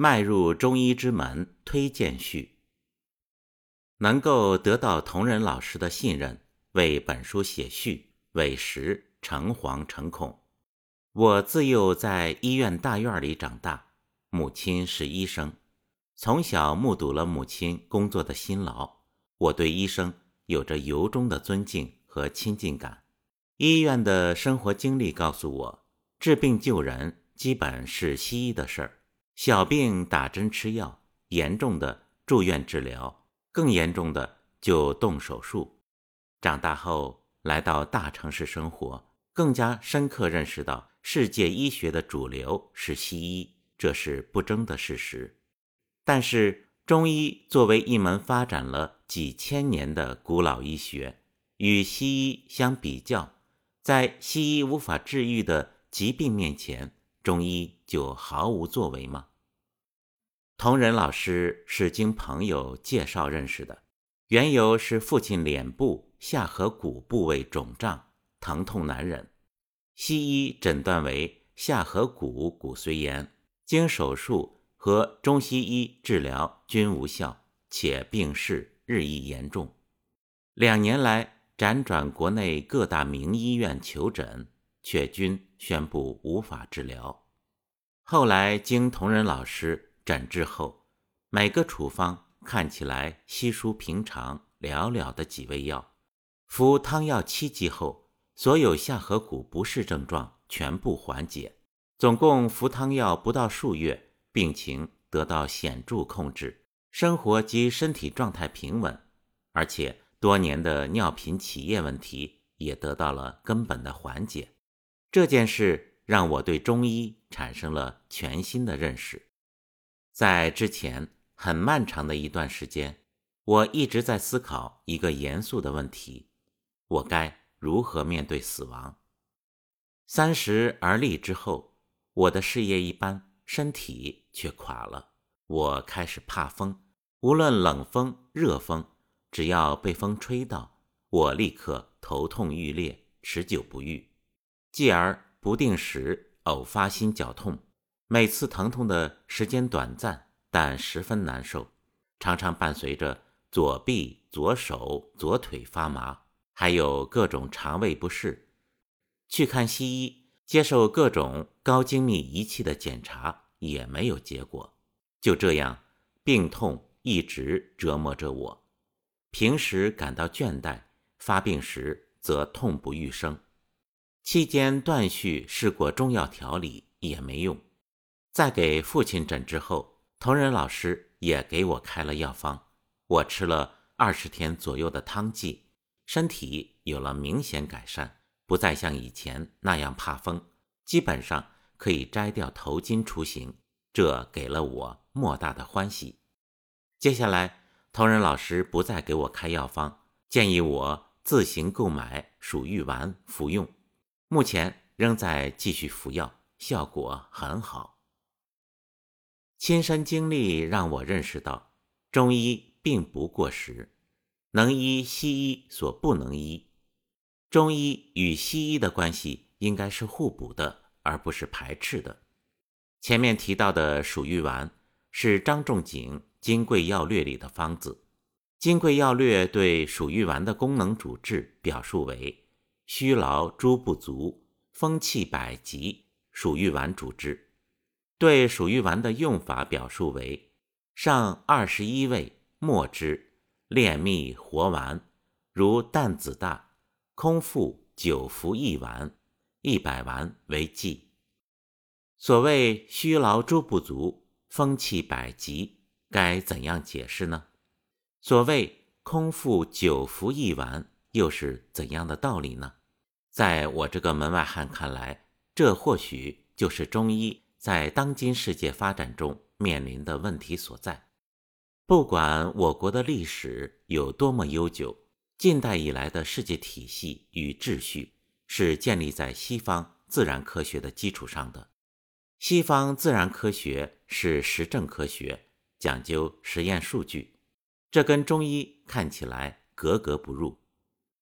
迈入中医之门推荐序。能够得到同仁老师的信任，为本书写序，委实诚惶诚恐。我自幼在医院大院里长大，母亲是医生，从小目睹了母亲工作的辛劳，我对医生有着由衷的尊敬和亲近感。医院的生活经历告诉我，治病救人基本是西医的事儿。小病打针吃药，严重的住院治疗，更严重的就动手术。长大后来到大城市生活，更加深刻认识到世界医学的主流是西医，这是不争的事实。但是中医作为一门发展了几千年的古老医学，与西医相比较，在西医无法治愈的疾病面前，中医就毫无作为吗？同仁老师是经朋友介绍认识的，缘由是父亲脸部下颌骨部位肿胀，疼痛难忍，西医诊断为下颌骨骨髓炎，经手术和中西医治疗均无效，且病势日益严重。两年来辗转国内各大名医院求诊，却均宣布无法治疗。后来经同仁老师。诊治后，每个处方看起来稀疏平常，寥寥的几味药，服汤药七剂后，所有下颌骨不适症状全部缓解。总共服汤药不到数月，病情得到显著控制，生活及身体状态平稳，而且多年的尿频起夜问题也得到了根本的缓解。这件事让我对中医产生了全新的认识。在之前很漫长的一段时间，我一直在思考一个严肃的问题：我该如何面对死亡？三十而立之后，我的事业一般，身体却垮了。我开始怕风，无论冷风、热风，只要被风吹到，我立刻头痛欲裂，持久不愈，继而不定时偶发心绞痛。每次疼痛的时间短暂，但十分难受，常常伴随着左臂、左手、左腿发麻，还有各种肠胃不适。去看西医，接受各种高精密仪器的检查，也没有结果。就这样，病痛一直折磨着我。平时感到倦怠，发病时则痛不欲生。期间断续试过中药调理，也没用。在给父亲诊治后，同仁老师也给我开了药方。我吃了二十天左右的汤剂，身体有了明显改善，不再像以前那样怕风，基本上可以摘掉头巾出行，这给了我莫大的欢喜。接下来，同仁老师不再给我开药方，建议我自行购买鼠玉丸服用。目前仍在继续服药，效果很好。亲身经历让我认识到，中医并不过时，能医西医所不能医。中医与西医的关系应该是互补的，而不是排斥的。前面提到的鼠疫丸是张仲景《金匮要略》里的方子，《金匮要略》对鼠疫丸的功能主治表述为：虚劳诸不足，风气百疾，属玉丸主治。对属玉丸的用法表述为：上二十一味，末之，炼蜜活丸，如担子大，空腹久服一丸，一百丸为剂。所谓虚劳诸不足，风气百疾，该怎样解释呢？所谓空腹久服一丸，又是怎样的道理呢？在我这个门外汉看来，这或许就是中医。在当今世界发展中面临的问题所在，不管我国的历史有多么悠久，近代以来的世界体系与秩序是建立在西方自然科学的基础上的。西方自然科学是实证科学，讲究实验数据，这跟中医看起来格格不入。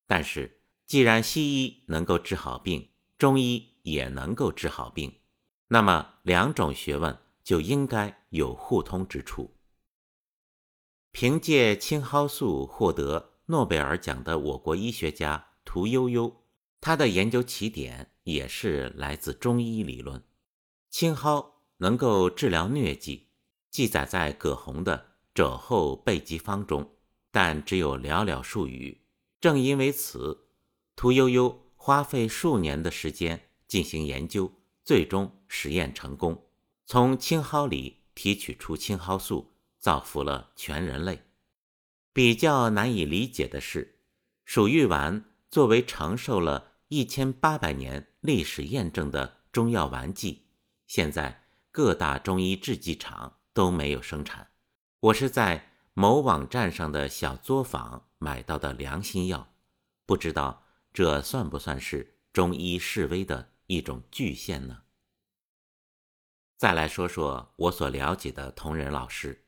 但是，既然西医能够治好病，中医也能够治好病。那么，两种学问就应该有互通之处。凭借青蒿素获得诺贝尔奖的我国医学家屠呦呦，他的研究起点也是来自中医理论。青蒿能够治疗疟疾，记载在葛洪的《肘后备急方》中，但只有寥寥数语。正因为此，屠呦呦花费数年的时间进行研究，最终实验成功，从青蒿里提取出青蒿素，造福了全人类。比较难以理解的是，鼠玉丸作为承受了一千八百年历史验证的中药丸剂，现在各大中医制剂厂都没有生产。我是在某网站上的小作坊买到的良心药，不知道这算不算是中医示威的一种局限呢？再来说说我所了解的同仁老师。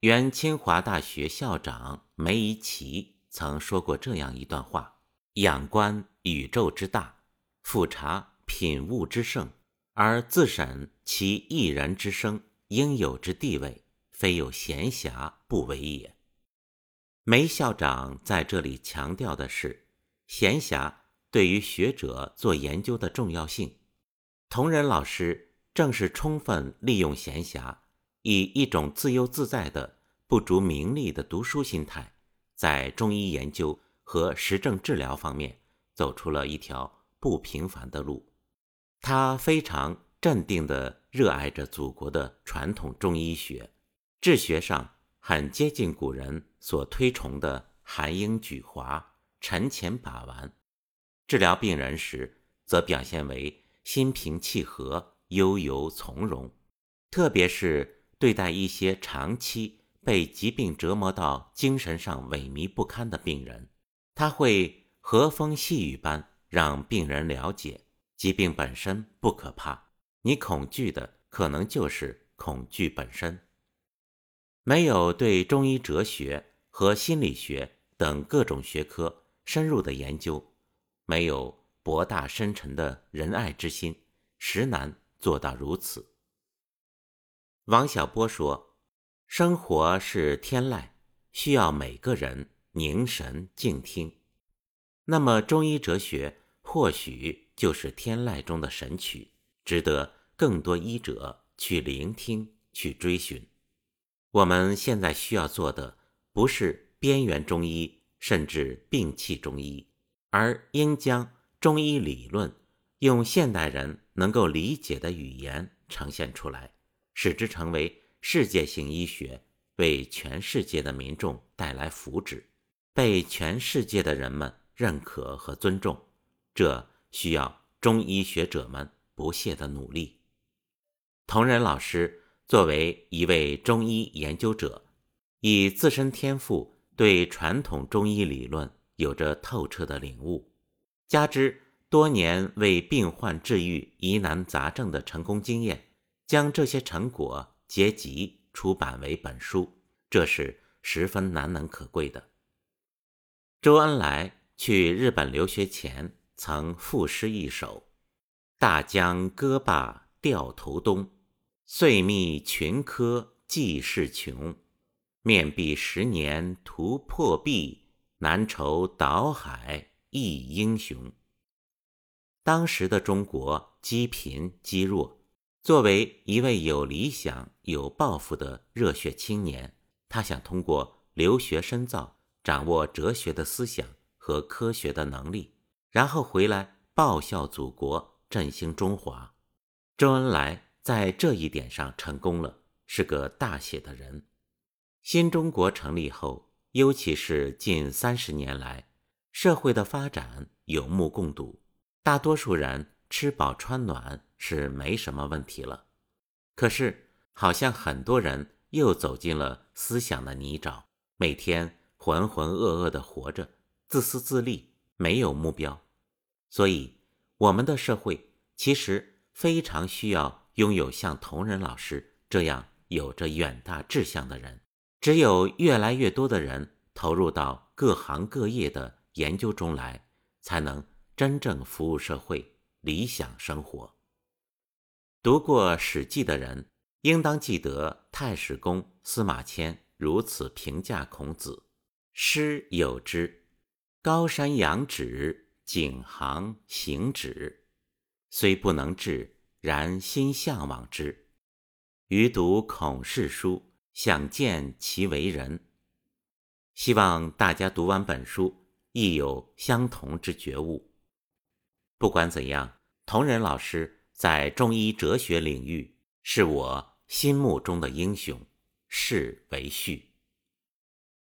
原清华大学校长梅贻琦曾说过这样一段话：“仰观宇宙之大，俯察品物之盛，而自审其一人之生应有之地位，非有闲暇不为也。”梅校长在这里强调的是闲暇对于学者做研究的重要性。同仁老师正是充分利用闲暇。以一种自由自在的、不逐名利的读书心态，在中医研究和实证治疗方面走出了一条不平凡的路。他非常镇定地热爱着祖国的传统中医学，治学上很接近古人所推崇的含英举华、沉潜把玩；治疗病人时，则表现为心平气和、悠游从容，特别是。对待一些长期被疾病折磨到精神上萎靡不堪的病人，他会和风细雨般让病人了解，疾病本身不可怕，你恐惧的可能就是恐惧本身。没有对中医哲学和心理学等各种学科深入的研究，没有博大深沉的仁爱之心，实难做到如此。王小波说：“生活是天籁，需要每个人凝神静听。那么，中医哲学或许就是天籁中的神曲，值得更多医者去聆听、去追寻。我们现在需要做的，不是边缘中医，甚至摒弃中医，而应将中医理论用现代人能够理解的语言呈现出来。”使之成为世界性医学，为全世界的民众带来福祉，被全世界的人们认可和尊重。这需要中医学者们不懈的努力。同仁老师作为一位中医研究者，以自身天赋对传统中医理论有着透彻的领悟，加之多年为病患治愈疑难杂症的成功经验。将这些成果结集出版为本书，这是十分难能可贵的。周恩来去日本留学前，曾赋诗一首：“大江歌罢掉头东，岁密群科济世穷。面壁十年图破壁，难酬岛海一英雄。”当时的中国积贫积弱。作为一位有理想、有抱负的热血青年，他想通过留学深造，掌握哲学的思想和科学的能力，然后回来报效祖国，振兴中华。周恩来在这一点上成功了，是个大写的人。新中国成立后，尤其是近三十年来，社会的发展有目共睹，大多数人。吃饱穿暖是没什么问题了，可是好像很多人又走进了思想的泥沼，每天浑浑噩噩的活着，自私自利，没有目标。所以，我们的社会其实非常需要拥有像同仁老师这样有着远大志向的人。只有越来越多的人投入到各行各业的研究中来，才能真正服务社会。理想生活。读过《史记》的人应当记得太史公司马迁如此评价孔子：“诗有之，高山仰止，景行行止，虽不能至，然心向往之。余读孔氏书，想见其为人。”希望大家读完本书，亦有相同之觉悟。不管怎样，同仁老师在中医哲学领域是我心目中的英雄，是为序。